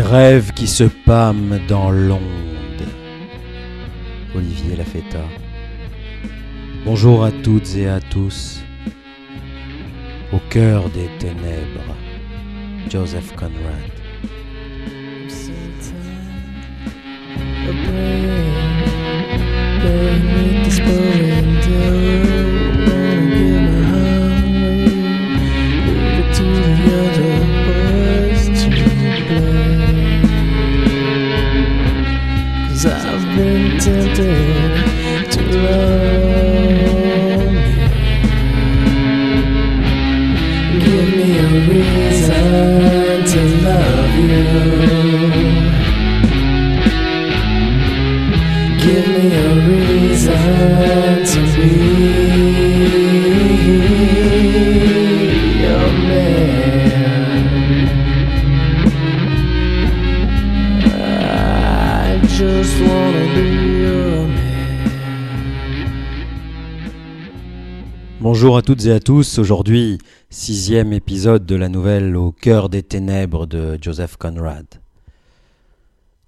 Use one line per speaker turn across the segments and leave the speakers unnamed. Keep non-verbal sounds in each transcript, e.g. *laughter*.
Rêves qui se pâment dans l'onde. Olivier Lafetta. Bonjour à toutes et à tous. Au cœur des ténèbres, Joseph Conrad. À toutes et à tous. Aujourd'hui, sixième épisode de la nouvelle Au cœur des ténèbres de Joseph Conrad.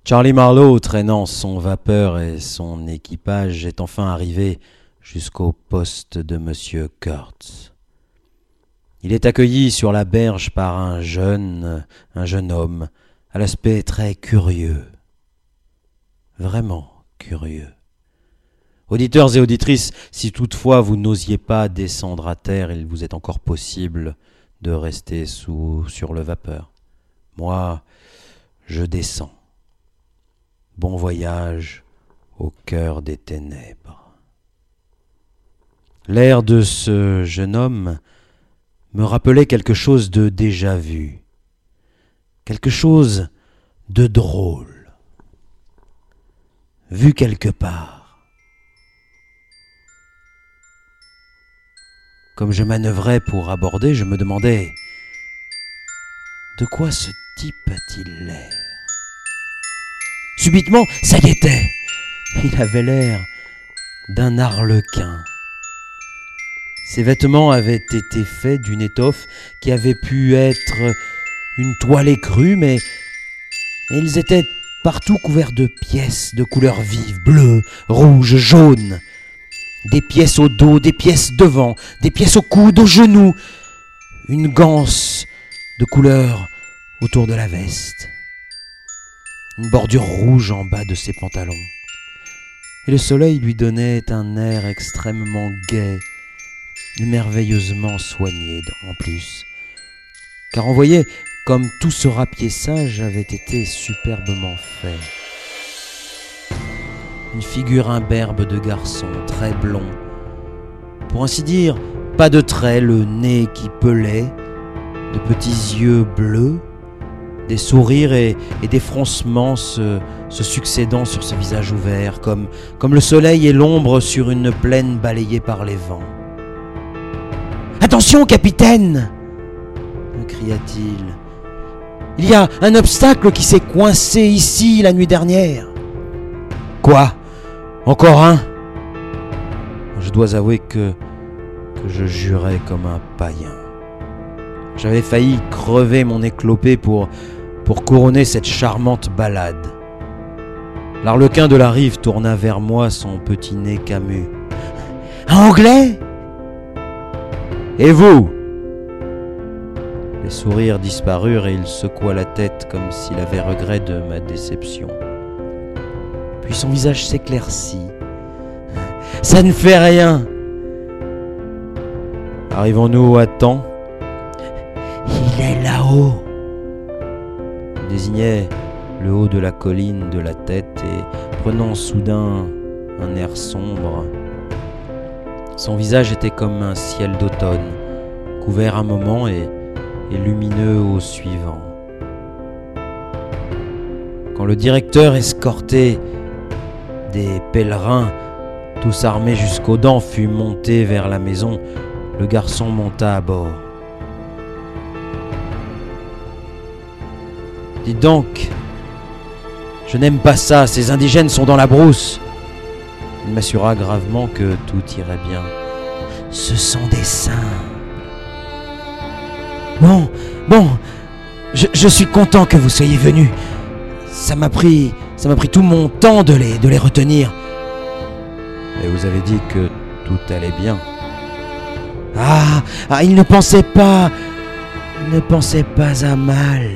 Charlie Marlowe, traînant son vapeur et son équipage, est enfin arrivé jusqu'au poste de Monsieur Kurtz. Il est accueilli sur la berge par un jeune, un jeune homme, à l'aspect très curieux. Vraiment curieux. Auditeurs et auditrices, si toutefois vous n'osiez pas descendre à terre, il vous est encore possible de rester sous, sur le vapeur. Moi, je descends. Bon voyage au cœur des ténèbres. L'air de ce jeune homme me rappelait quelque chose de déjà vu, quelque chose de drôle, vu quelque part. Comme je manœuvrais pour aborder, je me demandais de quoi ce type a-t-il l'air? Subitement, ça y était. Il avait l'air d'un arlequin. Ses vêtements avaient été faits d'une étoffe qui avait pu être une toile écrue, mais ils étaient partout couverts de pièces de couleurs vives, bleues, rouges, jaunes. Des pièces au dos, des pièces devant, des pièces au coude, aux genoux. Une ganse de couleur autour de la veste une bordure rouge en bas de ses pantalons. Et le soleil lui donnait un air extrêmement gai merveilleusement soigné en plus. Car on voyait comme tout ce rapiessage avait été superbement fait. Une figure imberbe de garçon, très blond. Pour ainsi dire, pas de traits, le nez qui pelait, de petits yeux bleus, des sourires et, des froncements se, se succédant sur ce visage ouvert, comme, comme le soleil et l'ombre sur une plaine balayée par les vents. Attention, capitaine me cria-t-il. Il y a un obstacle qui s'est coincé ici la nuit dernière. Quoi? Encore un Je dois avouer que, je jurais comme un païen. J'avais failli crever mon éclopé pour, pour couronner cette charmante balade. L'arlequin de la rive tourna vers moi son petit nez camus. Un anglais? Et vous? Les sourires disparurent et il secoua la tête comme s'il avait regret de ma déception. Puis son visage s'éclaircit. Ça ne fait rien. Arrivons-nous à temps il est là-haut. Il désignait le haut de la colline de la tête et prenant soudain un air sombre. Son visage était comme un ciel d'automne, couvert un moment et, et lumineux au suivant. Quand le directeur escorté des pèlerins, tous armés jusqu'aux dents, fut monté vers la maison, le garçon monta à bord. Dites donc, je n'aime pas ça, ces indigènes sont dans la brousse. Il m'assura gravement que tout irait bien. Ce sont des saints. Bon, bon, je, je suis content que vous soyez venus. Ça m'a pris, ça m'a pris tout mon temps de les, de les retenir. Et vous avez dit que tout allait bien. Ah, ah, il ne pensait pas, il ne pensait pas à mal.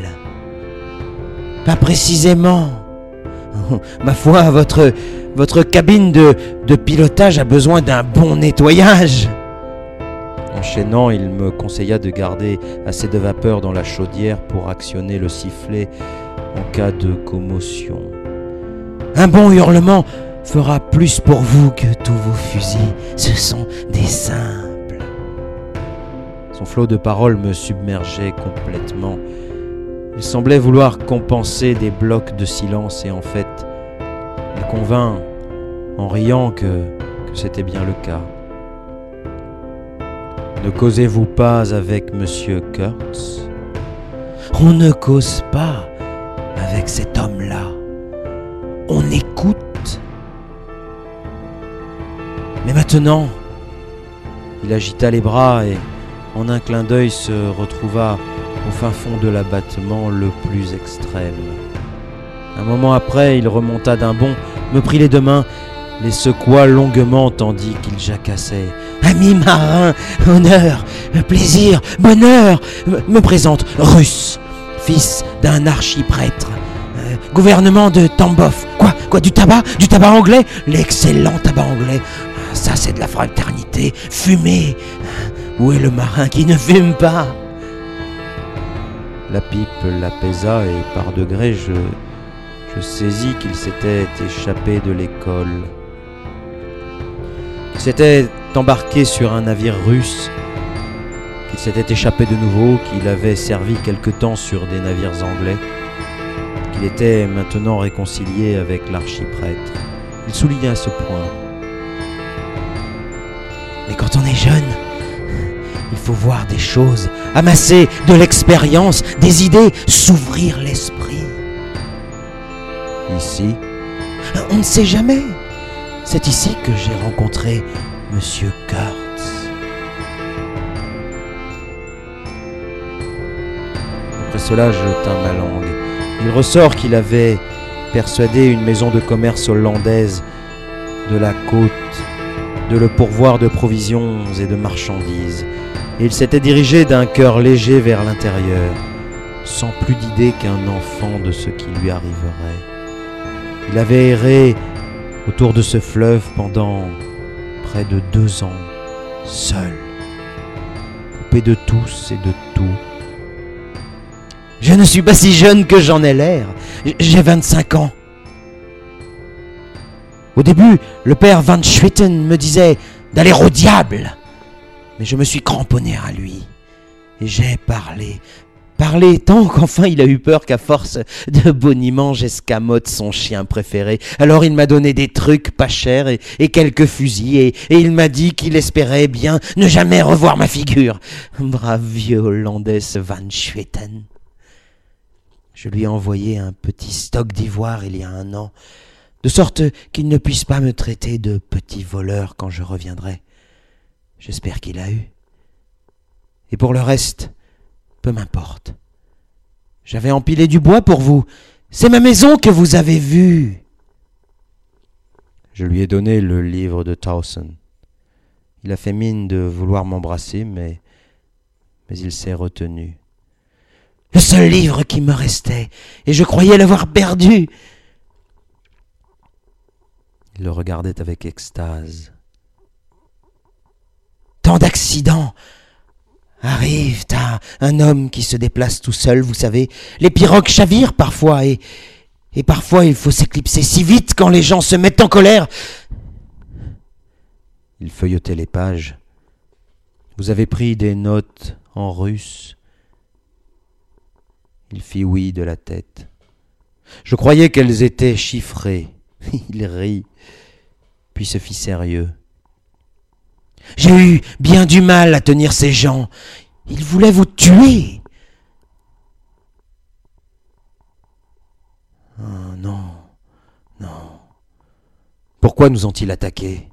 Pas précisément. *laughs* Ma foi, votre, votre cabine de, de pilotage a besoin d'un bon nettoyage. Enchaînant, il me conseilla de garder assez de vapeur dans la chaudière pour actionner le sifflet en cas de commotion. Un bon hurlement fera plus pour vous que tous vos fusils. Ce sont des simples. Son flot de paroles me submergeait complètement. Il semblait vouloir compenser des blocs de silence et en fait, il convint en riant que, c'était bien le cas. Ne causez-vous pas avec Monsieur Kurtz? On ne cause pas avec cet homme-là. On écoute. Mais maintenant, il agita les bras et en un clin d'œil se retrouva au fin fond de l'abattement le plus extrême. Un moment après, il remonta d'un bond, me prit les deux mains, les secoua longuement tandis qu'il jacassait. Ami marin, honneur, plaisir, bonheur, me- me présente Russe, fils d'un archiprêtre. Gouvernement de Tambov. Quoi? Quoi Du tabac? Du tabac anglais? L'excellent tabac anglais. Ça, c'est de la fraternité. Fumer. Où est le marin qui ne fume pas? La pipe l'apaisa et par degrés, je, je saisis qu'il s'était échappé de l'école. Qu'il s'était embarqué sur un navire russe. Qu'il s'était échappé de nouveau, qu'il avait servi quelque temps sur des navires anglais. Qu'il était maintenant réconcilié avec l'archiprêtre. Il souligna ce point. Mais quand on est jeune, il faut voir des choses, amasser de l'expérience, des idées, s'ouvrir l'esprit. Ici On ne sait jamais. C'est ici que j'ai rencontré Monsieur Kurtz. Après cela, je tins ma langue. Il ressort qu'il avait persuadé une maison de commerce hollandaise de la côte de le pourvoir de provisions et de marchandises. Et il s'était dirigé d'un cœur léger vers l'intérieur, sans plus d'idée qu'un enfant de ce qui lui arriverait. Il avait erré autour de ce fleuve pendant près de deux ans, seul, coupé de tous et de tout. Je ne suis pas si jeune que j'en ai l'air. J'ai 25 ans. Au début, le père Van Schwitten me disait d'aller au diable. Mais je me suis cramponné à lui. Et j'ai parlé. Parlé tant qu'enfin il a eu peur qu'à force de boniment j'escamote son chien préféré. Alors il m'a donné des trucs pas chers et, quelques fusils et, il m'a dit qu'il espérait bien ne jamais revoir ma figure. Brave vieux Hollandais Van Schwitten. Je lui ai envoyé un petit stock d'ivoire il y a un an, de sorte qu'il ne puisse pas me traiter de petit voleur quand je reviendrai. J'espère qu'il a eu. Et pour le reste, peu m'importe. J'avais empilé du bois pour vous. C'est ma maison que vous avez vue. Je lui ai donné le livre de Towson. Il a fait mine de vouloir m'embrasser, mais, mais il s'est retenu. Le seul livre qui me restait, et je croyais l'avoir perdu. Il le regardait avec extase. Tant d'accidents arrivent à un homme qui se déplace tout seul, vous savez. Les pirogues chavirent parfois, et, et parfois il faut s'éclipser si vite quand les gens se mettent en colère. Il feuilletait les pages. Vous avez pris des notes en russe. Il fit oui de la tête. Je croyais qu'elles étaient chiffrées. *laughs* Il rit, puis se fit sérieux. J'ai eu bien du mal à tenir ces gens. Ils voulaient vous tuer. Oh non, non. Pourquoi nous ont-ils attaqués?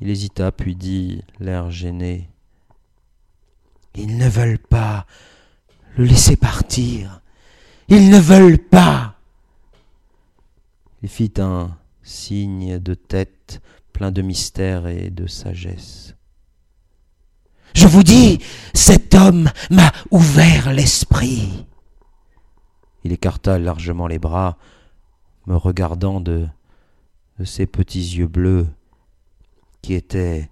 Il hésita, puis dit, l'air gêné. Ils ne veulent pas le laisser partir. Ils ne veulent pas. Il fit un signe de tête plein de mystère et de sagesse. Je vous dis, cet homme m'a ouvert l'esprit. Il écarta largement les bras, me regardant de, de ses petits yeux bleus qui étaient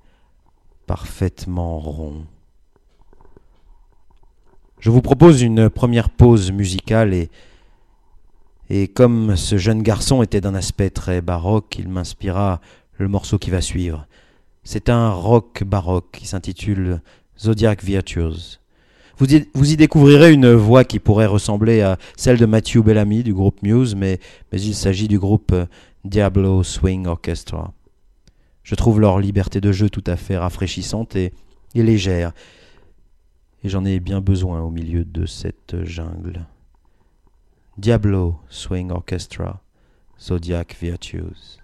parfaitement ronds. Je vous propose une première pause musicale et, comme ce jeune garçon était d'un aspect très baroque, il m'inspira le morceau qui va suivre. C'est un rock baroque qui s'intitule Zodiac Virtues. Vous y, découvrirez une voix qui pourrait ressembler à celle de Matthew Bellamy du groupe Muse, mais, mais il s'agit du groupe Diablo Swing Orchestra. Je trouve leur liberté de jeu tout à fait rafraîchissante et légère, et j'en ai bien besoin au milieu de cette jungle. Diablo Swing Orchestra, Zodiac Virtues.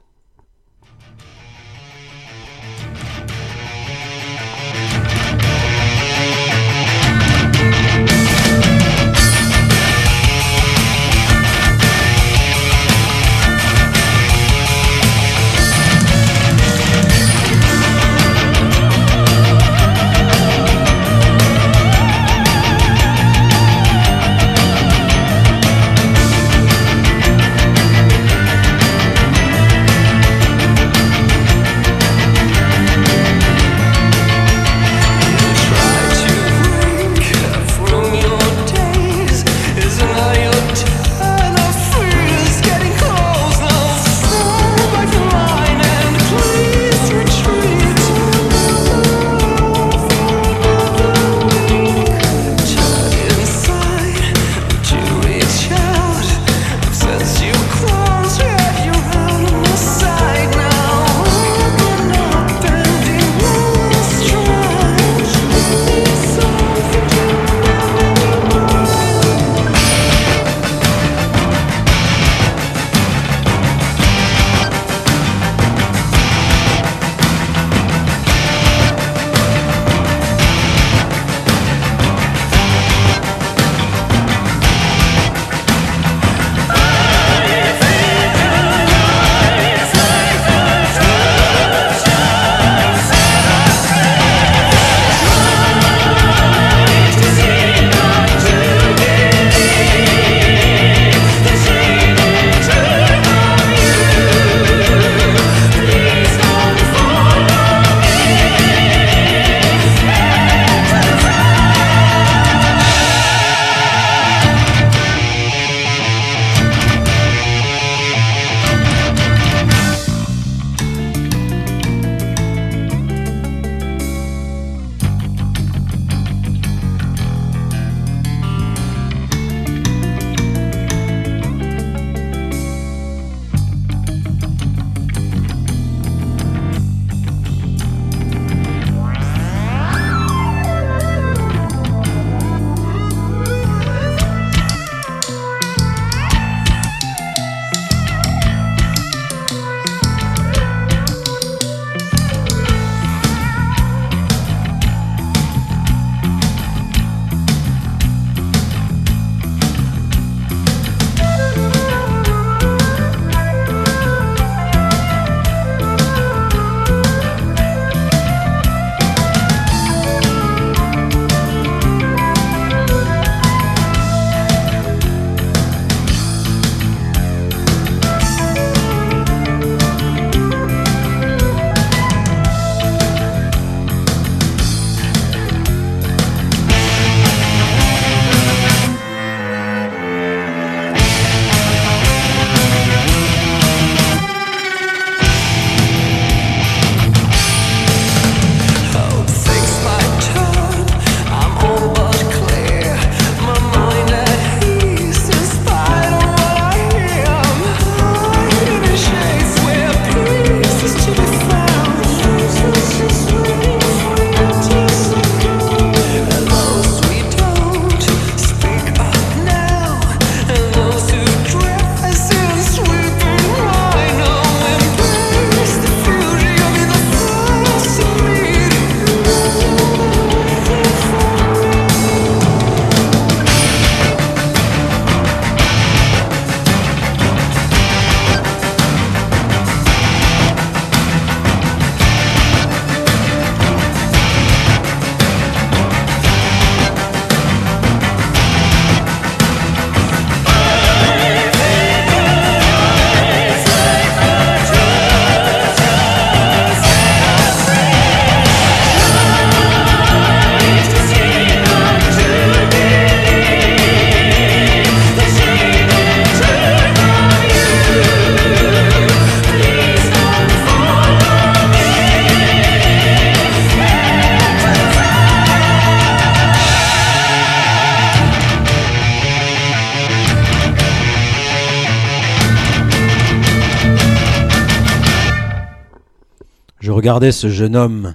Regardais ce jeune homme,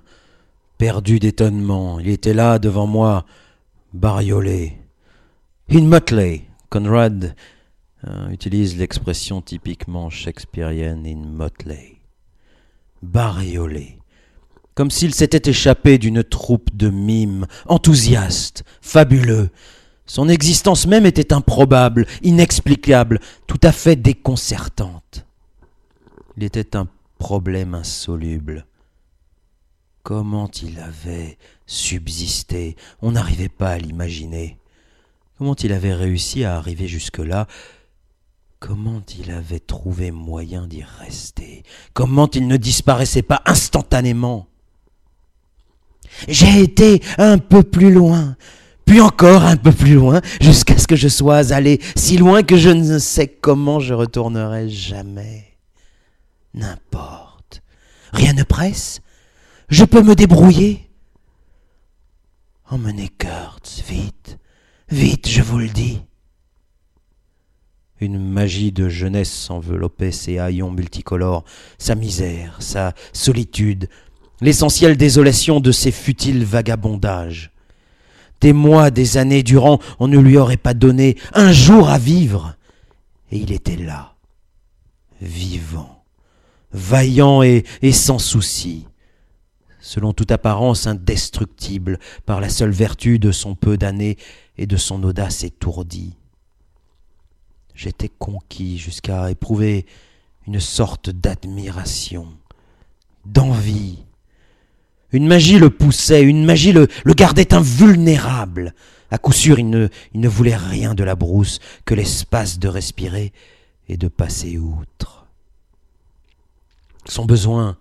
perdu d'étonnement. Il était là, devant moi, bariolé. In motley, Conrad euh, utilise l'expression typiquement shakespearienne in motley. Bariolé. Comme s'il s'était échappé d'une troupe de mimes, enthousiastes, fabuleux. Son existence même était improbable, inexplicable, tout à fait déconcertante. Il était un problème insoluble. Comment il avait subsisté? On n'arrivait pas à l'imaginer. Comment il avait réussi à arriver jusque-là? Comment il avait trouvé moyen d'y rester? Comment il ne disparaissait pas instantanément? J'ai été un peu plus loin, puis encore un peu plus loin, jusqu'à ce que je sois allé si loin que je ne sais comment je retournerai jamais. N'importe. Rien ne presse? Je peux me débrouiller. Emmenez Kurtz, vite, vite, je vous le dis. Une magie de jeunesse enveloppait ses haillons multicolores, sa misère, sa solitude, l'essentielle désolation de ses futiles vagabondages. Des mois, des années durant, on ne lui aurait pas donné un jour à vivre. Et il était là, vivant vaillant et, sans souci, selon toute apparence indestructible par la seule vertu de son peu d'années et de son audace étourdie. J'étais conquis jusqu'à éprouver une sorte d'admiration, d'envie. Une magie le poussait, une magie le, gardait invulnérable. À coup sûr, il ne voulait rien de la brousse que l'espace de respirer et de passer outre. Son besoin,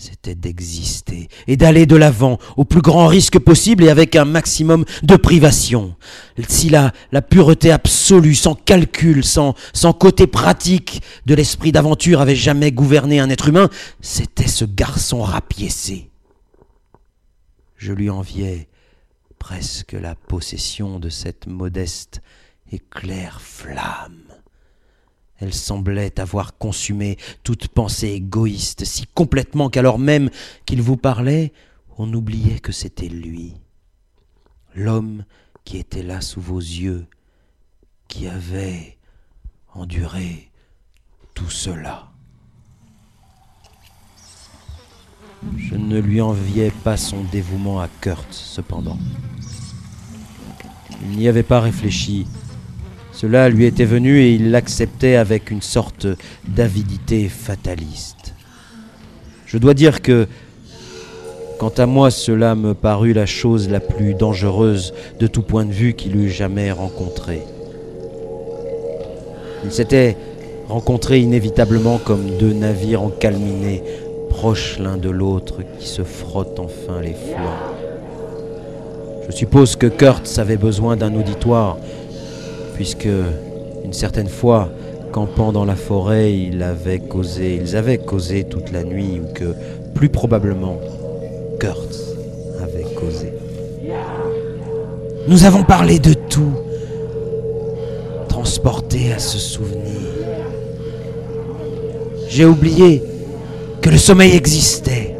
c'était d'exister et d'aller de l'avant au plus grand risque possible et avec un maximum de privation. Si la, pureté absolue, sans calcul, sans, sans côté pratique de l'esprit d'aventure avait jamais gouverné un être humain, c'était ce garçon rapiécé. Je lui enviais presque la possession de cette modeste et claire flamme. Elle semblait avoir consumé toute pensée égoïste si complètement qu'alors même qu'il vous parlait, on oubliait que c'était lui, l'homme qui était là sous vos yeux, qui avait enduré tout cela. Je ne lui enviais pas son dévouement à Kurt, cependant. Il n'y avait pas réfléchi cela lui était venu et il l'acceptait avec une sorte d'avidité fataliste. Je dois dire que, quant à moi, cela me parut la chose la plus dangereuse de tout point de vue qu'il eût jamais rencontrée. Ils s'étaient rencontrés inévitablement comme deux navires encalminés, proches l'un de l'autre, qui se frottent enfin les flancs. Je suppose que Kurtz avait besoin d'un auditoire puisque une certaine fois, campant dans la forêt, il avait causé, ils avaient causé toute la nuit, ou que plus probablement Kurtz avait causé. Nous avons parlé de tout, transporté à ce souvenir. J'ai oublié que le sommeil existait.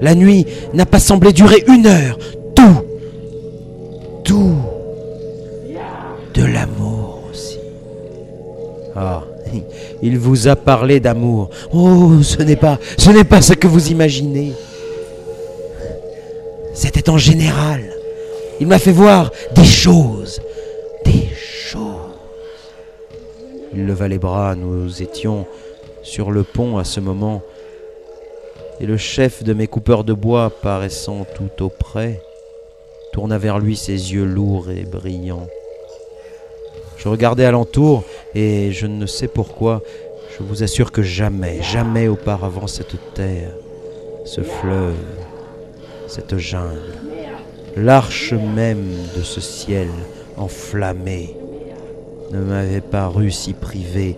La nuit n'a pas semblé durer une heure. Il vous a parlé d'amour. Oh, ce n'est pas, ce n'est pas ce que vous imaginez. C'était en général. Il m'a fait voir des choses, des choses. Il leva les bras, nous étions sur le pont à ce moment, et le chef de mes coupeurs de bois, paraissant tout auprès, tourna vers lui ses yeux lourds et brillants. Je regardais alentour et je ne sais pourquoi, je vous assure que jamais, jamais auparavant cette terre, ce fleuve, cette jungle, l'arche même de ce ciel enflammé ne m'avait paru si privé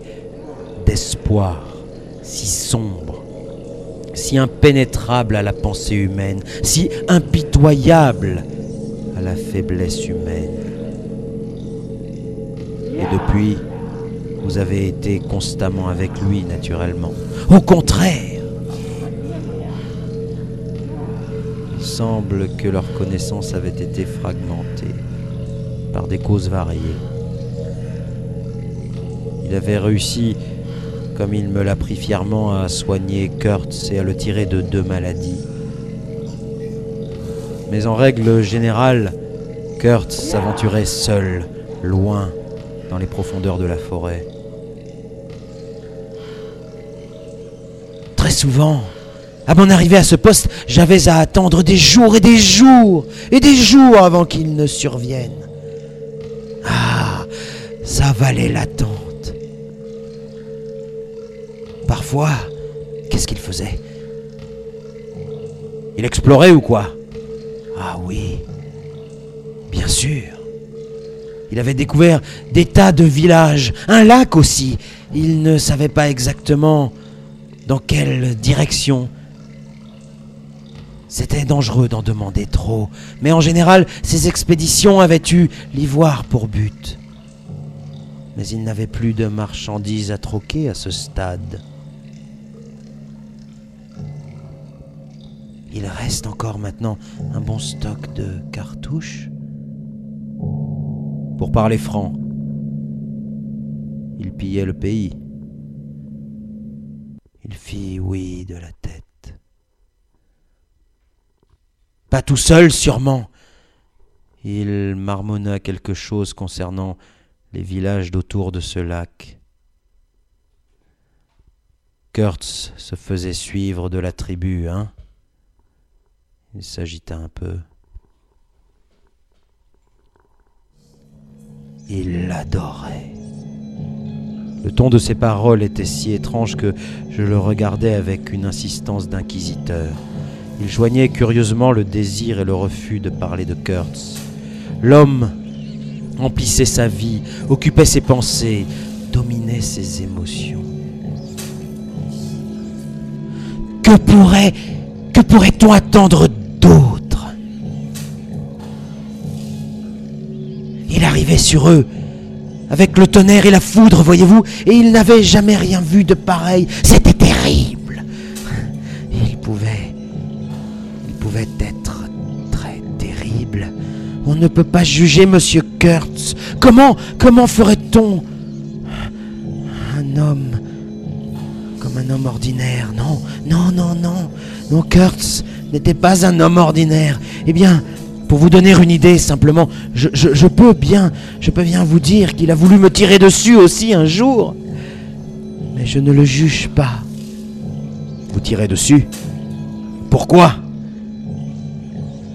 d'espoir, si sombre, si impénétrable à la pensée humaine, si impitoyable à la faiblesse humaine. Et depuis, vous avez été constamment avec lui, naturellement. Au contraire, semble que leur connaissance avait été fragmentée par des causes variées. Il avait réussi, comme il me l'a pris fièrement, à soigner Kurtz et à le tirer de deux maladies. Mais en règle générale, Kurtz s'aventurait seul, loin, dans les profondeurs de la forêt. Très souvent, à mon arrivée à ce poste, j'avais à attendre des jours et des jours et des jours avant qu'il ne survienne. Ah, ça valait l'attente. Parfois, qu'est-ce qu'il faisait? Il explorait ou quoi? Ah oui, bien sûr. Il avait découvert des tas de villages, un lac aussi. Il ne savait pas exactement dans quelle direction. C'était dangereux d'en demander trop, mais en général, ces expéditions avaient eu l'ivoire pour but. Mais il n'avait plus de marchandises à troquer à ce stade. Il reste encore maintenant un bon stock de cartouches. Pour parler franc, il pillait le pays. Il fit oui de la tête. Pas tout seul, sûrement. Il marmonna quelque chose concernant les villages d'autour de ce lac. Kurtz se faisait suivre de la tribu, hein Il s'agita un peu. Il l'adorait. Le ton de ses paroles était si étrange que je le regardais avec une insistance d'inquisiteur. Il joignait curieusement le désir et le refus de parler de Kurtz. L'homme emplissait sa vie, occupait ses pensées, dominait ses émotions. Que pourrait, que pourrait-on attendre Sur eux avec le tonnerre et la foudre, voyez-vous, et il n'avait jamais rien vu de pareil. C'était terrible. Il pouvait. Il pouvait être très terrible. On ne peut pas juger Monsieur Kurtz. Comment, comment ferait-on un homme comme un homme ordinaire? Non, non, non, non. Non, Kurtz n'était pas un homme ordinaire. Eh bien, pour vous donner une idée, simplement, je, peux bien, vous dire qu'il a voulu me tirer dessus aussi un jour. Mais je ne le juge pas. Vous tirez dessus Pourquoi?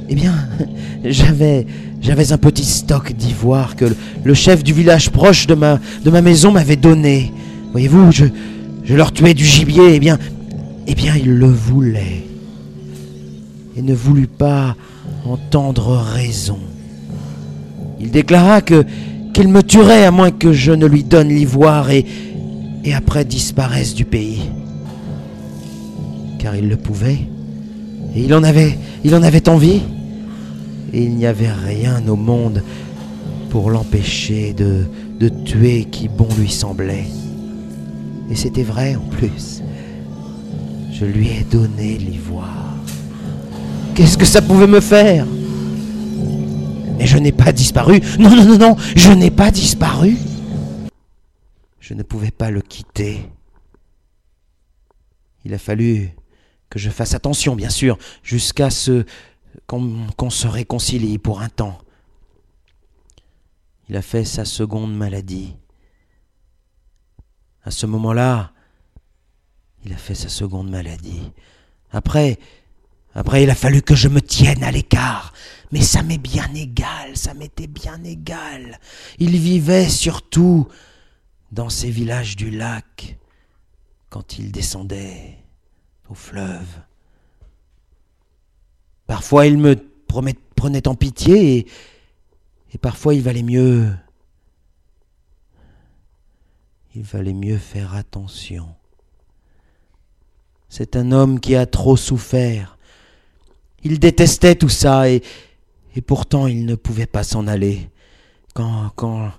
Eh bien, *laughs* j'avais, j'avais un petit stock d'ivoire que le, chef du village proche de ma, de ma maison m'avait donné. Voyez-vous, je, je leur tuais du gibier. Eh bien, eh bien, il le voulait et ne voulut pas entendre raison. Il déclara qu'il me tuerait à moins que je ne lui donne l'ivoire et, après disparaisse du pays. Car il le pouvait, et il en avait, envie, et il n'y avait rien au monde pour l'empêcher de tuer qui bon lui semblait. Et c'était vrai en plus. Je lui ai donné l'ivoire. Qu'est-ce que ça pouvait me faire Mais je n'ai pas disparu. Non, non, non, non, je n'ai pas disparu. Je ne pouvais pas le quitter. Il a fallu que je fasse attention, bien sûr, jusqu'à ce qu'on se réconcilie pour un temps. Il a fait sa seconde maladie. À ce moment-là, il a fait sa seconde maladie. Après, après, il a fallu que je me tienne à l'écart. Mais ça m'est bien égal, ça m'était bien égal. Il vivait surtout dans ces villages du lac quand il descendait au fleuve. Parfois, il me prenait en pitié et parfois il valait mieux. Il valait mieux faire attention. C'est un homme qui a trop souffert. Il détestait tout ça et, et pourtant il ne pouvait pas s'en aller. Quand, quand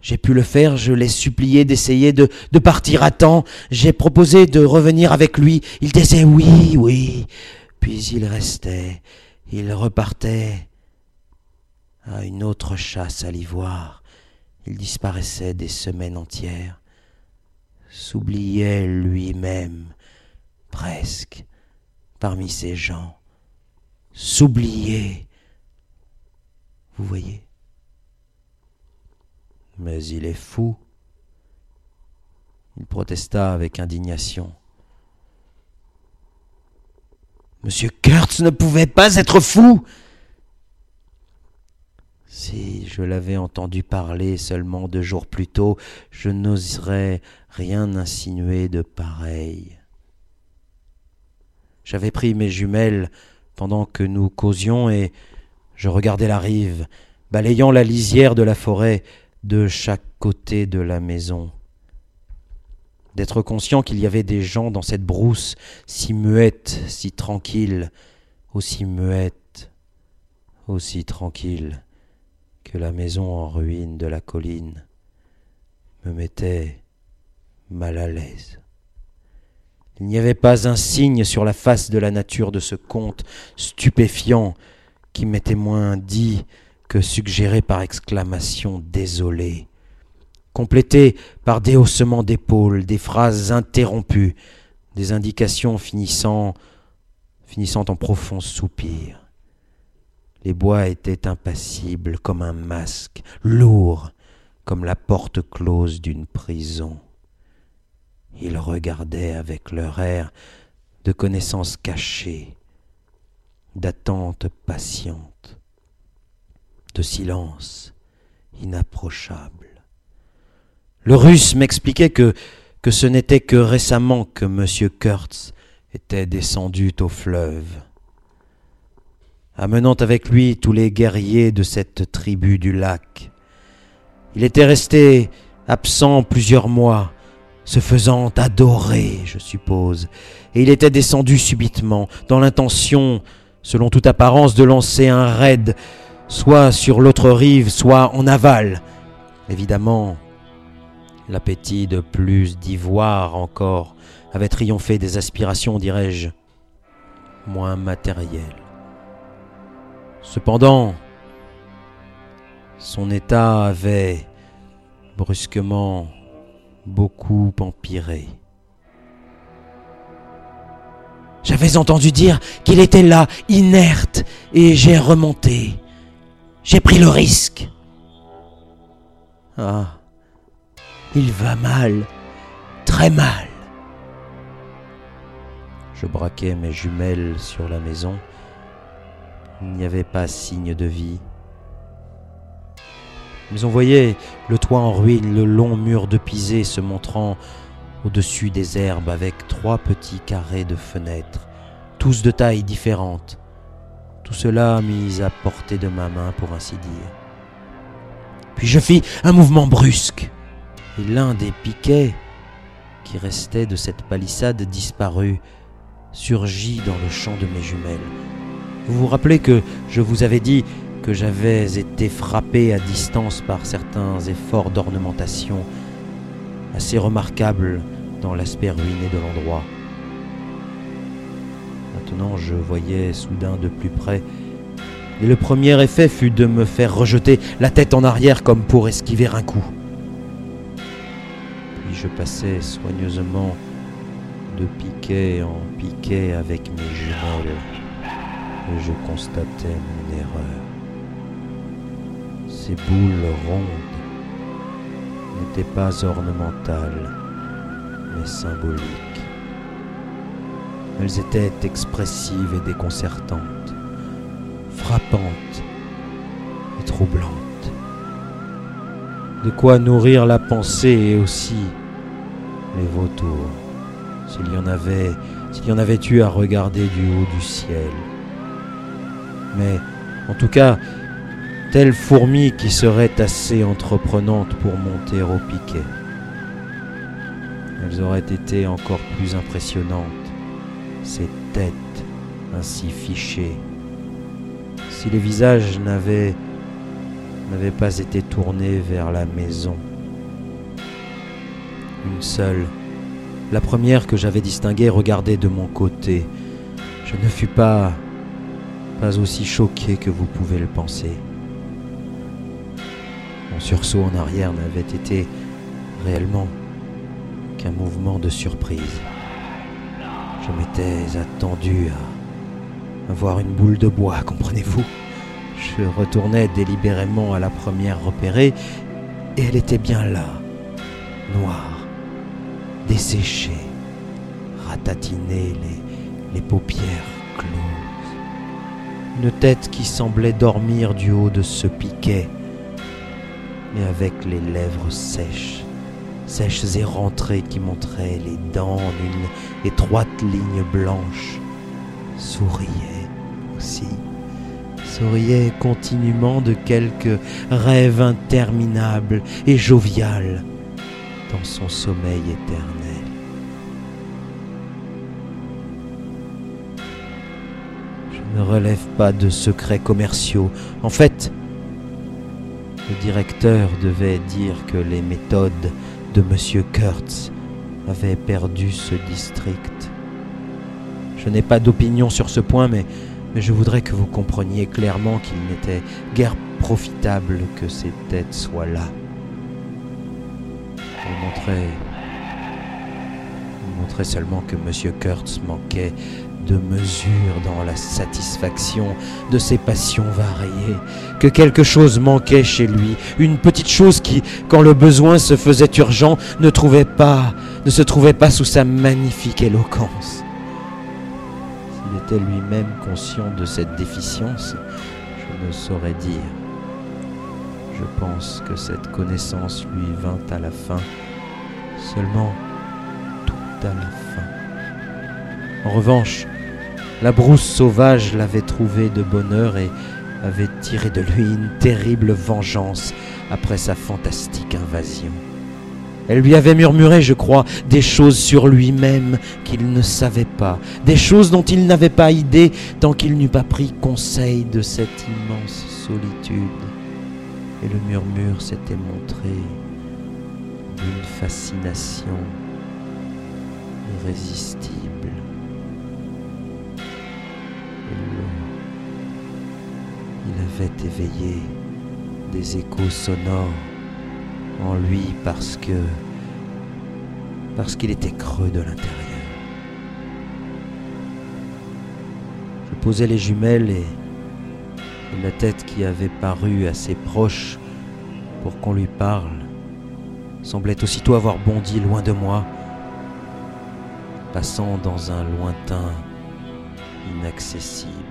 j'ai pu le faire, je l'ai supplié d'essayer de, de partir à temps. J'ai proposé de revenir avec lui. Il disait oui, oui. Puis il restait. Il repartait à une autre chasse à l'ivoire. Il disparaissait des semaines entières, s'oubliait lui-même, presque, parmi ces gens, s'oubliait. Vous voyez? Mais il est fou. Il protesta avec indignation. Monsieur Kurtz ne pouvait pas être fou. Si je l'avais entendu parler seulement deux jours plus tôt, je n'oserais rien insinuer de pareil. J'avais pris mes jumelles pendant que nous causions et je regardais la rive, balayant la lisière de la forêt de chaque côté de la maison. D'être conscient qu'il y avait des gens dans cette brousse, si muette, si tranquille, aussi muette, aussi tranquille que la maison en ruine de la colline, me mettait mal à l'aise. Il n'y avait pas un signe sur la face de la nature de ce conte stupéfiant qui m'était moins dit que suggéré par exclamations désolées, complété par des haussements d'épaules, des phrases interrompues, des indications finissant, finissant en profonds soupirs. Les bois étaient impassibles comme un masque, lourds comme la porte close d'une prison. Ils regardaient avec leur air de connaissance cachée, d'attente patiente, de silence inapprochable. Le russe m'expliquait que, que ce n'était que récemment que M. Kurtz était descendu au fleuve, amenant avec lui tous les guerriers de cette tribu du lac. Il était resté absent plusieurs mois, se faisant adorer, je suppose, et il était descendu subitement, dans l'intention, selon toute apparence, de lancer un raid, soit sur l'autre rive, soit en aval. Évidemment, l'appétit de plus d'ivoire encore avait triomphé des aspirations, dirais-je, moins matérielles. Cependant, son état avait brusquement beaucoup empiré. J'avais entendu dire qu'il était là, inerte, et j'ai remonté. J'ai pris le risque. Ah, il va mal, très mal. Je braquai mes jumelles sur la maison. Il n'y avait pas signe de vie. Mais on voyait le toit en ruine, le long mur de pisé se montrant au-dessus des herbes avec trois petits carrés de fenêtres, tous de taille différente. Tout cela mis à portée de ma main, pour ainsi dire. Puis je fis un mouvement brusque, et l'un des piquets qui restaient de cette palissade disparut, surgit dans le champ de mes jumelles. Vous vous rappelez que je vous avais dit que j'avais été frappé à distance par certains efforts d'ornementation assez remarquables dans l'aspect ruiné de l'endroit. Maintenant je voyais soudain de plus près, et le premier effet fut de me faire rejeter la tête en arrière comme pour esquiver un coup. Puis je passais soigneusement de piquet en piquet avec mes jumelles, et je constatais mon erreur. Ces boules rondes n'étaient pas ornementales, mais symboliques. Elles étaient expressives et déconcertantes, frappantes et troublantes. De quoi nourrir la pensée et aussi les vautours, s'il y en avait, s'il y en avait eu à regarder du haut du ciel. Mais, en tout cas, telle fourmi qui serait assez entreprenante pour monter au piquet. Elles auraient été encore plus impressionnantes, ces têtes ainsi fichées, si les visages n'avaient pas été tournés vers la maison. Une seule, la première que j'avais distinguée regardait de mon côté. Je ne fus pas aussi choqué que vous pouvez le penser. Mon sursaut en arrière n'avait été réellement qu'un mouvement de surprise. Je m'étais attendu à, à voir une boule de bois, comprenez-vous? Je retournais délibérément à la première repérée et elle était bien là, noire, desséchée, ratatinée, les, les paupières closes. Une tête qui semblait dormir du haut de ce piquet, avec les lèvres sèches, sèches et rentrées qui montraient les dents en une étroite ligne blanche, souriait aussi, souriait continuellement de quelque rêve interminable et jovial dans son sommeil éternel. Je ne relève pas de secrets commerciaux. En fait, le directeur devait dire que les méthodes de M. Kurtz avaient perdu ce district. Je n'ai pas d'opinion sur ce point, mais, je voudrais que vous compreniez clairement qu'il n'était guère profitable que ces têtes soient là. On montrait, on montrait seulement que M. Kurtz manquait de mesure dans la satisfaction de ses passions variées, que quelque chose manquait chez lui, une petite chose qui, quand le besoin se faisait urgent, ne trouvait pas, ne se trouvait pas sous sa magnifique éloquence. S'il était lui-même conscient de cette déficience, je ne saurais dire. Je pense que cette connaissance lui vint à la fin, seulement tout à la fin. En revanche, la brousse sauvage l'avait trouvé de bonne heure et avait tiré de lui une terrible vengeance après sa fantastique invasion. Elle lui avait murmuré, je crois, des choses sur lui-même qu'il ne savait pas, des choses dont il n'avait pas idée tant qu'il n'eût pas pris conseil de cette immense solitude. Et le murmure s'était montré d'une fascination irrésistible. Avait éveillé des échos sonores en lui parce que parce qu'il était creux de l'intérieur. Je posais les jumelles et, et la tête qui avait paru assez proche pour qu'on lui parle semblait aussitôt avoir bondi loin de moi, passant dans un lointain inaccessible.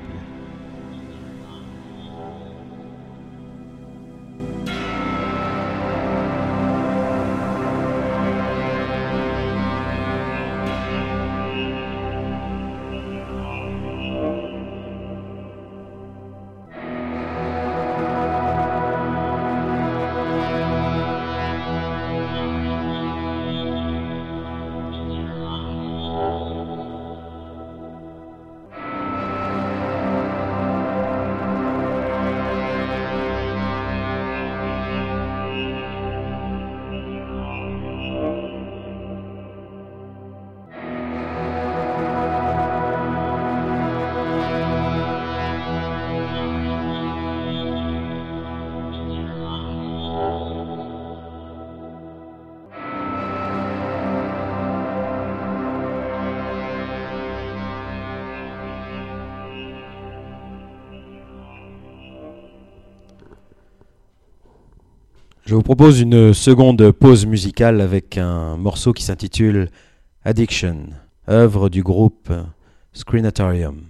Je vous propose une seconde pause musicale avec un morceau qui s'intitule Addiction, œuvre du groupe Screenatorium.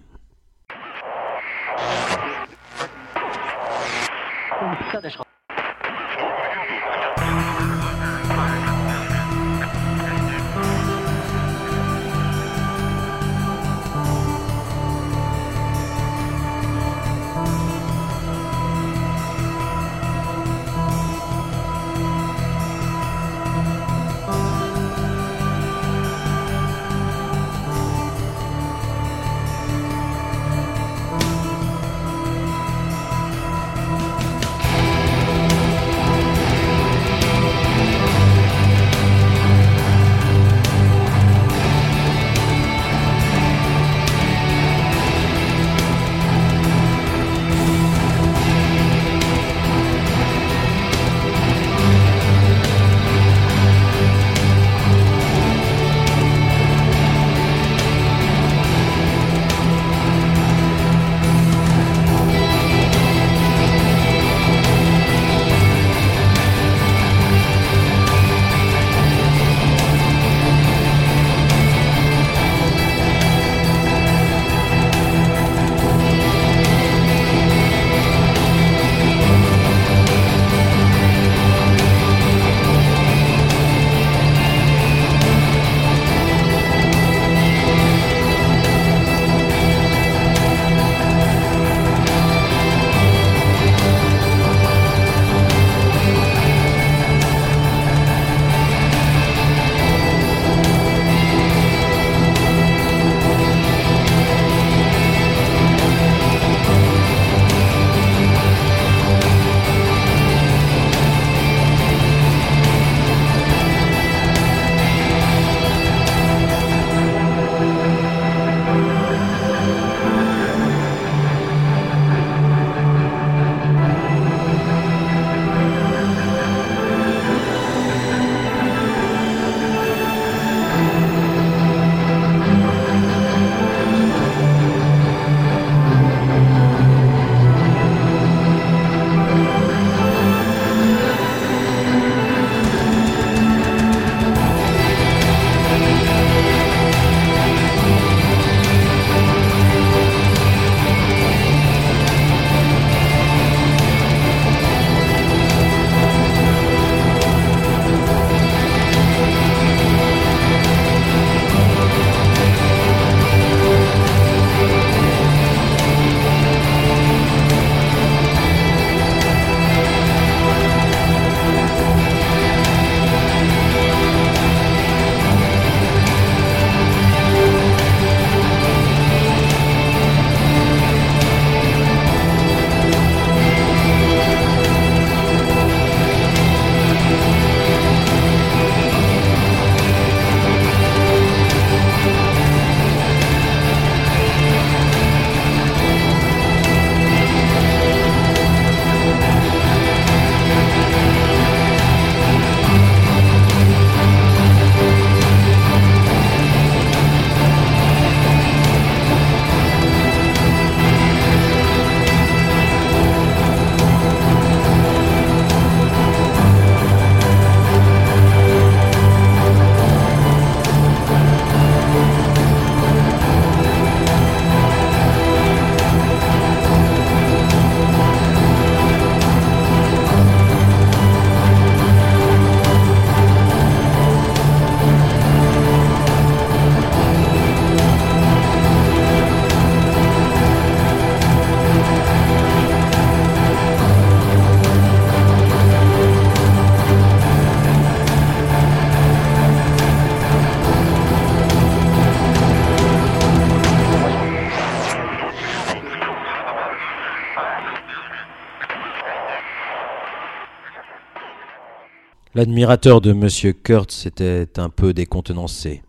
L'admirateur de M. Kurtz était un peu décontenancé.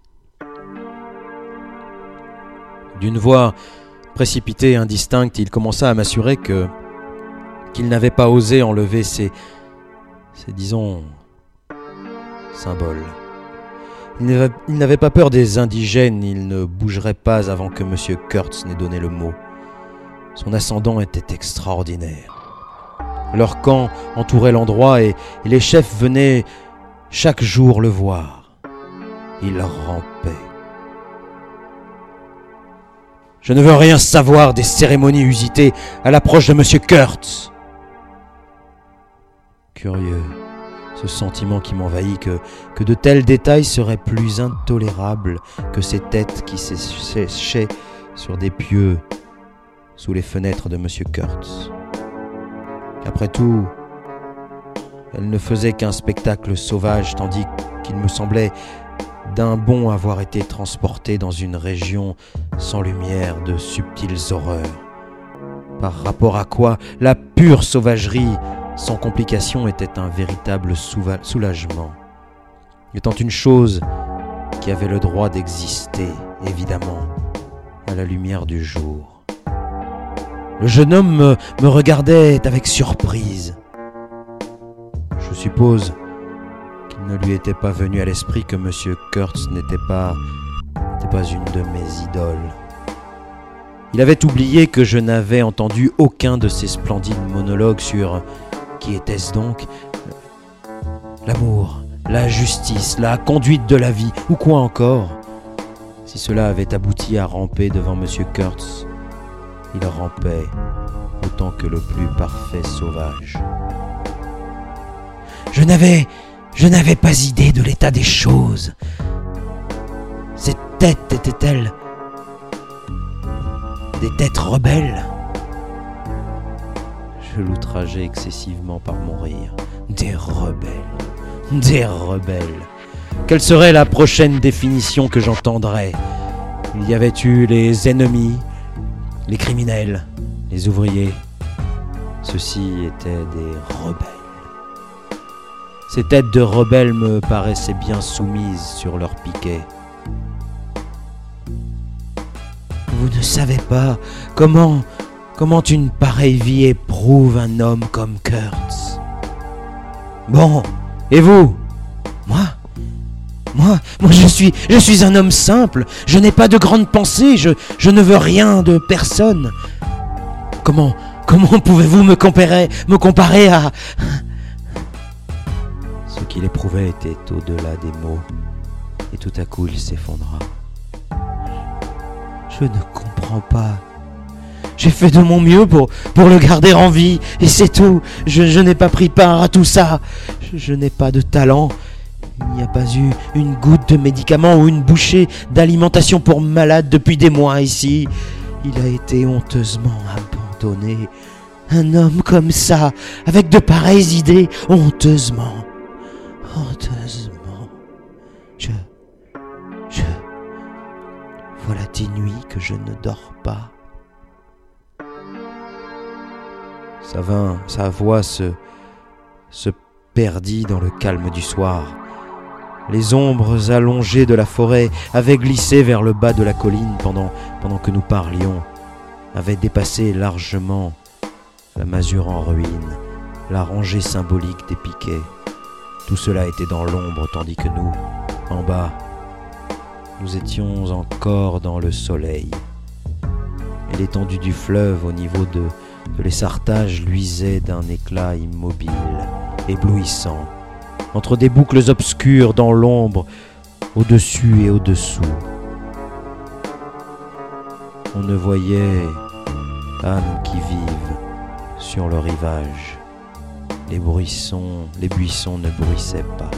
D'une voix précipitée et indistincte, il commença à m'assurer que qu'il n'avait pas osé enlever ses, ses disons, symboles. Il n'avait- pas peur des indigènes, il ne bougerait pas avant que M. Kurtz n'ait donné le mot. Son ascendant était extraordinaire. Leur camp entourait l'endroit et, les chefs venaient chaque jour le voir. Il rampait. Je ne veux rien savoir des cérémonies usitées à l'approche de M. Kurtz. Curieux, ce sentiment qui m'envahit que, que de tels détails seraient plus intolérables que ces têtes qui séchaient sur des pieux sous les fenêtres de M. Kurtz. Après tout, elle ne faisait qu'un spectacle sauvage, tandis qu'il me semblait d'un bon avoir été transporté dans une région sans lumière de subtiles horreurs. Par rapport à quoi la pure sauvagerie, sans complication, était un véritable soulagement. Étant une chose qui avait le droit d'exister, évidemment, à la lumière du jour. Le jeune homme me, regardait avec surprise. Je suppose qu'il ne lui était pas venu à l'esprit que M. Kurtz n'était pas, n'était pas une de mes idoles. Il avait oublié que je n'avais entendu aucun de ses splendides monologues sur qui était-ce donc L'amour, la justice, la conduite de la vie, ou quoi encore Si cela avait abouti à ramper devant M. Kurtz, il rampait autant que le plus parfait sauvage. Je n'avais, je n'avais pas idée de l'état des choses. Cette tête était-elle des têtes rebelles? Je l'outrageais excessivement par mon rire. Des rebelles. Des rebelles. Quelle serait la prochaine définition que j'entendrais? Il y avait eu les ennemis, les criminels, les ouvriers. Ceux-ci étaient des rebelles. Ces têtes de rebelles me paraissaient bien soumises sur leur piquet. Vous ne savez pas comment, comment une pareille vie éprouve un homme comme Kurtz. Bon, et vous? Moi? Moi, moi je suis, je suis un homme simple. Je n'ai pas de grandes pensées. Je, je ne veux rien de personne. Comment, comment pouvez-vous me comparer, me comparer à Ce qu'il éprouvait était au-delà des mots, et tout à coup il s'effondra. Je ne comprends pas. J'ai fait de mon mieux pour, pour le garder en vie, et c'est tout. Je, je n'ai pas pris part à tout ça. Je, je n'ai pas de talent. Il n'y a pas eu une goutte de médicament ou une bouchée d'alimentation pour malade depuis des mois ici. Il a été honteusement abandonné. Un homme comme ça, avec de pareilles idées, honteusement. Honteusement. Je. Je. Voilà dix nuits que je ne dors pas. Sa, sa voix se, se perdit dans le calme du soir. Les ombres allongées de la forêt avaient glissé vers le bas de la colline pendant, que nous parlions, avaient dépassé largement la masure en ruine, la rangée symbolique des piquets. Tout cela était dans l'ombre tandis que nous, en bas, nous étions encore dans le soleil. Et l'étendue du fleuve au niveau de l'essartage luisait d'un éclat immobile, éblouissant, entre des boucles obscures dans l'ombre, au-dessus et au-dessous. On ne voyait âmes qui vivent sur le rivage. Les buissons, les buissons ne bruissaient pas.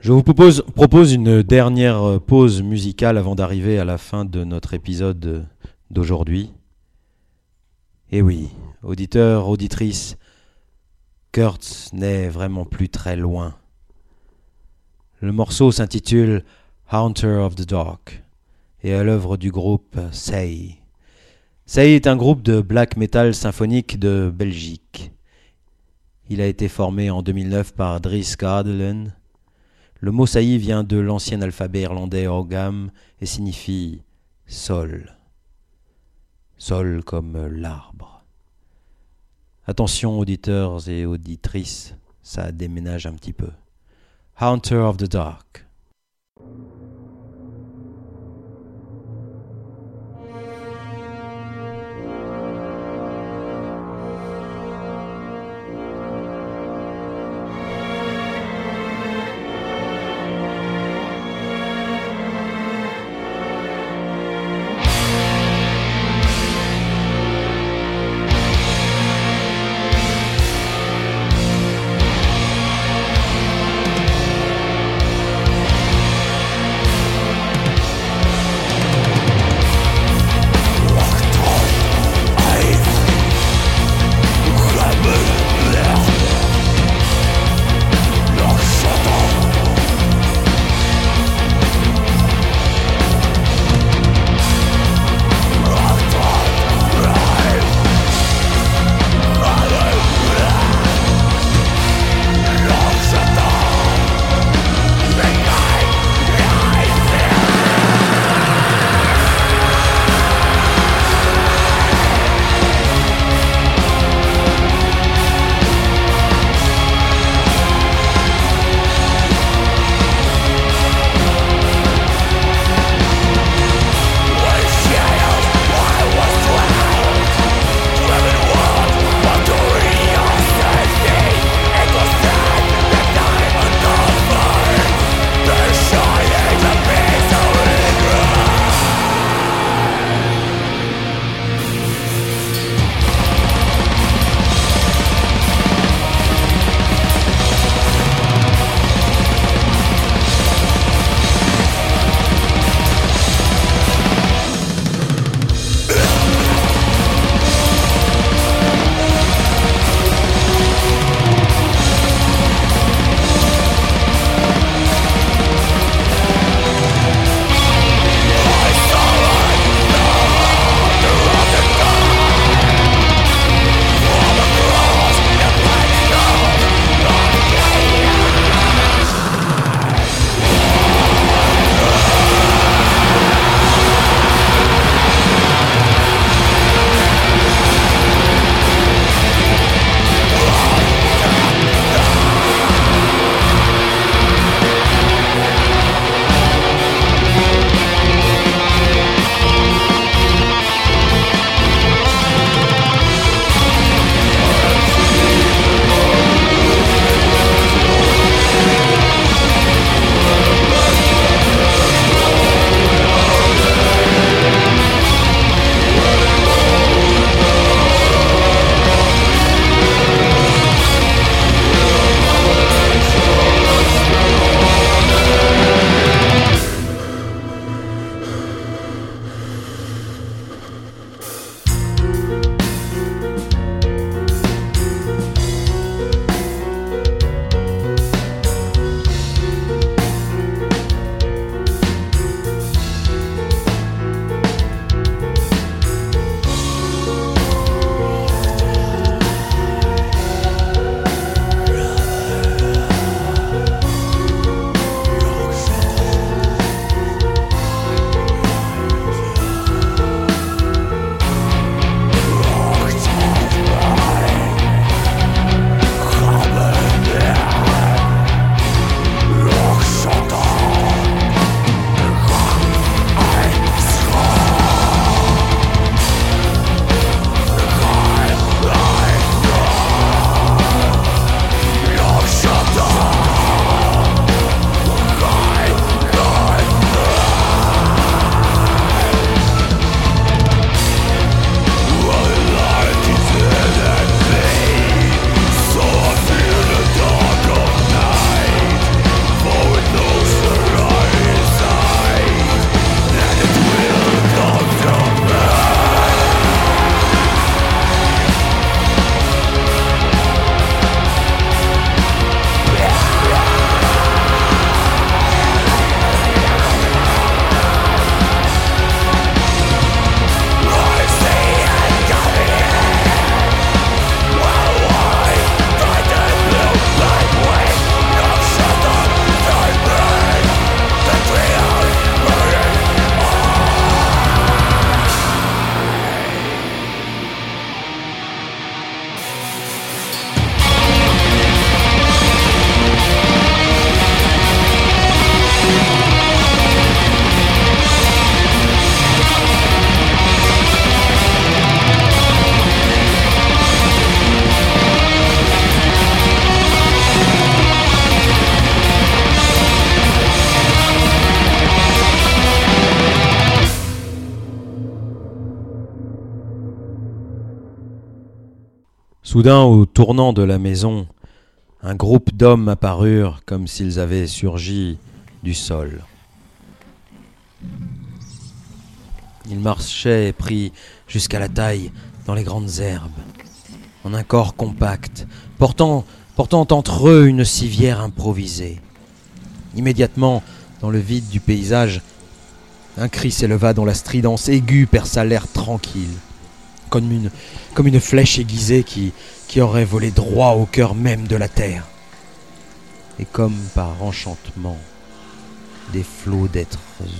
Je vous propose, une dernière pause musicale avant d'arriver à la fin de notre épisode d'aujourd'hui. Et oui, auditeurs, auditrices, Kurtz n'est vraiment plus très loin. Le morceau s'intitule Haunter of the Dark et est l'œuvre du groupe Say. Say est un groupe de black metal symphonique de Belgique. Il a été formé en 2009 par Dries Gardelen. Le mot saillie vient de l'ancien alphabet irlandais Orgam et signifie sol. Sol comme l'arbre. Attention auditeurs et auditrices, ça déménage un petit peu. Hunter of the Dark. Soudain, au tournant de la maison, un groupe d'hommes apparurent comme s'ils avaient surgi du sol. Ils marchaient pris jusqu'à la taille dans les grandes herbes, en un corps compact, portant, portant entre eux une civière improvisée. Immédiatement, dans le vide du paysage, un cri s'éleva dont la stridence aiguë perça l'air tranquille, comme une, flèche aiguisée qui, qui aurait volé droit au cœur même de la terre. Et comme par enchantement, des flots d'êtres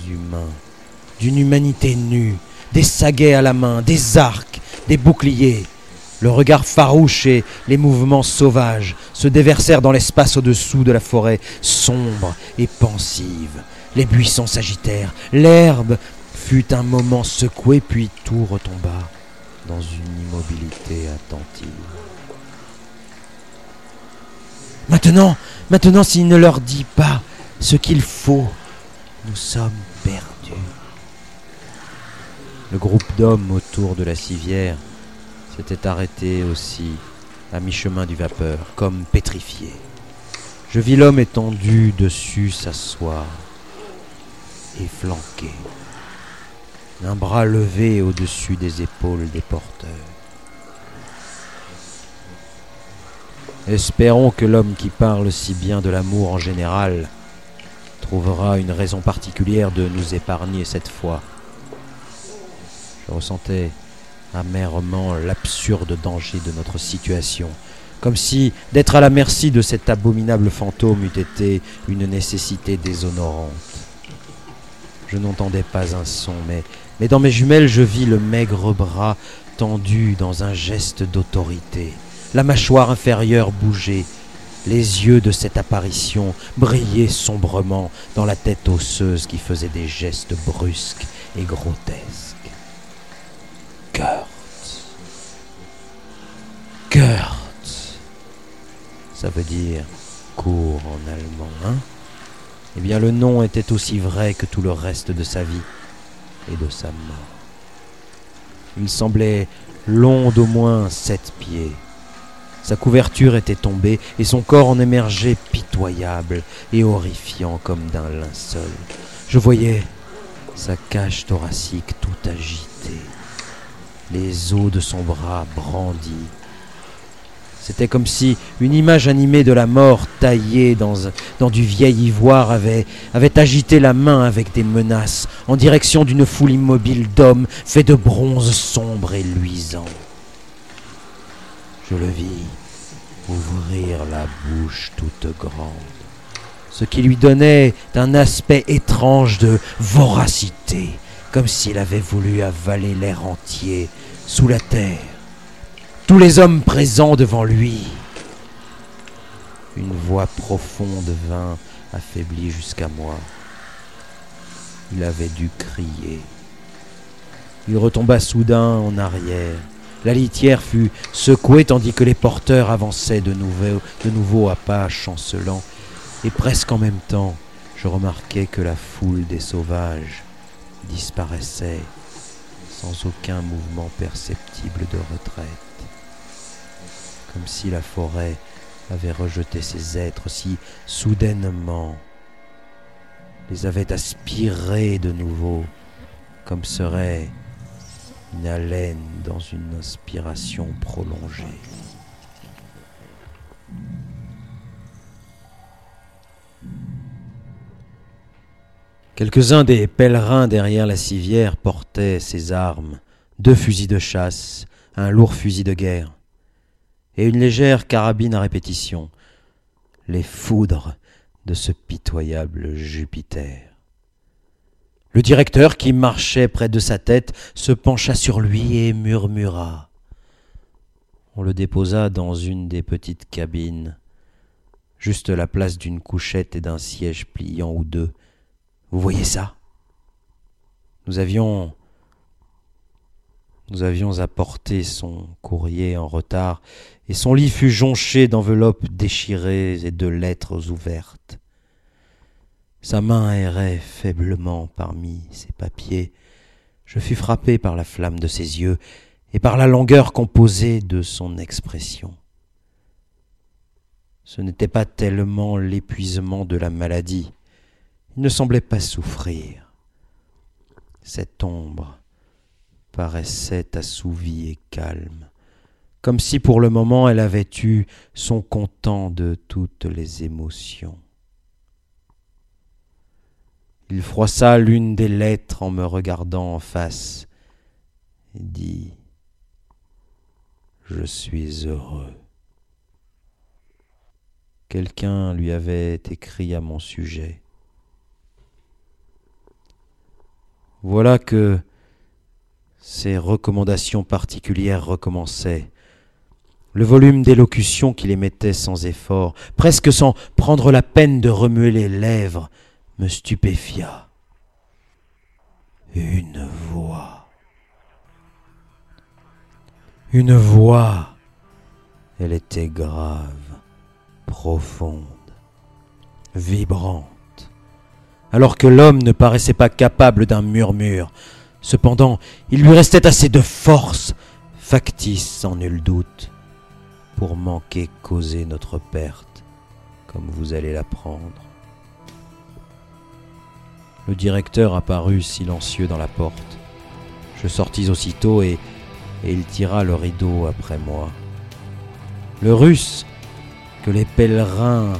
humains, d'une humanité nue, des saguets à la main, des arcs, des boucliers, le regard farouche et les mouvements sauvages se déversèrent dans l'espace au-dessous de la forêt sombre et pensive. Les buissons s'agitèrent, l'herbe fut un moment secouée, puis tout retomba dans une immobilité attentive. Maintenant, maintenant, s'il ne leur dit pas ce qu'il faut, nous sommes perdus. Le groupe d'hommes autour de la civière s'était arrêté aussi à mi-chemin du vapeur, comme pétrifié. Je vis l'homme étendu dessus s'asseoir et flanqué, un bras levé au-dessus des épaules des porteurs. Espérons que l'homme qui parle si bien de l'amour en général trouvera une raison particulière de nous épargner cette fois. Je ressentais amèrement l'absurde danger de notre situation, comme si d'être à la merci de cet abominable fantôme eût été une nécessité déshonorante. Je n'entendais pas un son, mais, mais dans mes jumelles je vis le maigre bras tendu dans un geste d'autorité, la mâchoire inférieure bouger, les yeux de cette apparition brillaient sombrement dans la tête osseuse qui faisait des gestes brusques et grotesques. Kurt. Kurt. Ça veut dire court en allemand, hein? Eh bien, le nom était aussi vrai que tout le reste de sa vie et de sa mort. Il semblait long d'au moins sept pieds. Sa couverture était tombée et son corps en émergeait pitoyable et horrifiant comme d'un linceul. Je voyais sa cage thoracique tout agitée, les os de son bras brandis. C'était comme si une image animée de la mort taillée dans, du vieil ivoire avait, avait agité la main avec des menaces en direction d'une foule immobile d'hommes faits de bronze sombre et luisant. Je le vis ouvrir la bouche toute grande, ce qui lui donnait un aspect étrange de voracité, comme s'il avait voulu avaler l'air entier sous la terre, tous les hommes présents devant lui. Une voix profonde vint, affaiblie jusqu'à moi. Il avait dû crier. Il retomba soudain en arrière. La litière fut secouée tandis que les porteurs avançaient de nouveau, de nouveau à pas chancelants, et presque en même temps, je remarquai que la foule des sauvages disparaissait sans aucun mouvement perceptible de retraite, comme si la forêt avait rejeté ces êtres si soudainement, les avait aspirés de nouveau, comme serait une haleine dans une inspiration prolongée. Quelques-uns des pèlerins derrière la civière portaient ces armes, deux fusils de chasse, un lourd fusil de guerre, et une légère carabine à répétition, les foudres de ce pitoyable Jupiter. Le directeur, qui marchait près de sa tête, se pencha sur lui et murmura. On le déposa dans une des petites cabines, juste la place d'une couchette et d'un siège pliant ou deux. Vous voyez ça? Nous avions nous avions apporté son courrier en retard, et son lit fut jonché d'enveloppes déchirées et de lettres ouvertes. Sa main errait faiblement parmi ses papiers. Je fus frappé par la flamme de ses yeux, et par la longueur composée de son expression. Ce n'était pas tellement l'épuisement de la maladie, il ne semblait pas souffrir. Cette ombre paraissait assouvie et calme, comme si pour le moment elle avait eu son content de toutes les émotions. Il froissa l'une des lettres en me regardant en face et dit Je suis heureux. Quelqu'un lui avait écrit à mon sujet. Voilà que ses recommandations particulières recommençaient. Le volume d'élocution qu'il émettait sans effort, presque sans prendre la peine de remuer les lèvres, me stupéfia. Une voix. Une voix. Elle était grave, profonde, vibrante, alors que l'homme ne paraissait pas capable d'un murmure. Cependant, il lui restait assez de force, factice sans nul doute, pour manquer causer notre perte, comme vous allez l'apprendre. Le directeur apparut silencieux dans la porte. Je sortis aussitôt et, et il tira le rideau après moi. Le russe, que les pèlerins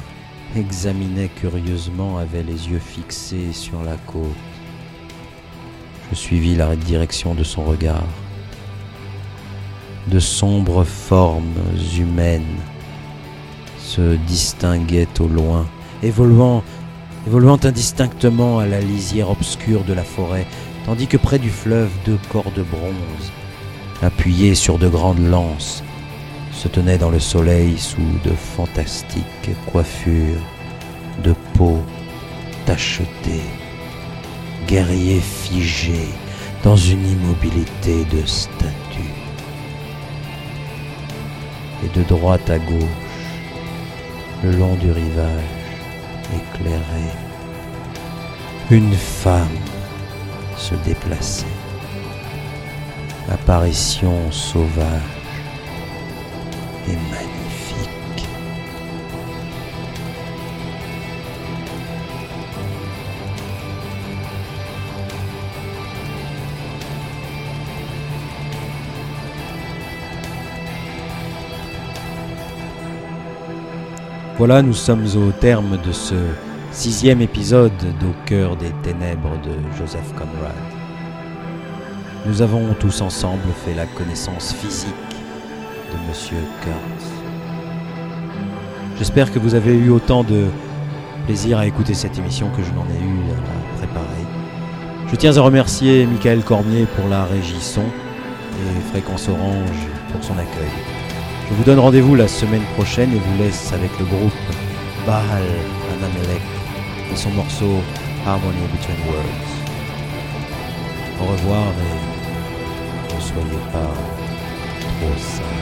examinaient curieusement, avait les yeux fixés sur la côte. Je suivis la direction de son regard. De sombres formes humaines se distinguaient au loin, évoluant évoluant indistinctement à la lisière obscure de la forêt, tandis que près du fleuve deux corps de bronze, appuyés sur de grandes lances, se tenaient dans le soleil sous de fantastiques coiffures de peau tachetée, guerriers figés dans une immobilité de statue. Et de droite à gauche, le long du rivage, éclairé, une femme se déplaçait. Apparition sauvage et magnifique. Voilà, nous sommes au terme de ce sixième épisode d'Au cœur des ténèbres de Joseph Conrad. Nous avons tous ensemble fait la connaissance physique de Monsieur Kurtz. J'espère que vous avez eu autant de plaisir à écouter cette émission que je n'en ai eu à la préparer. Je tiens à remercier Michael Cormier pour la régie son et Fréquence Orange pour son accueil. Je vous donne rendez-vous la semaine prochaine et vous laisse avec le groupe Baal Anamelech et son morceau Harmony Between Worlds. Au revoir et ne soyez pas trop sages.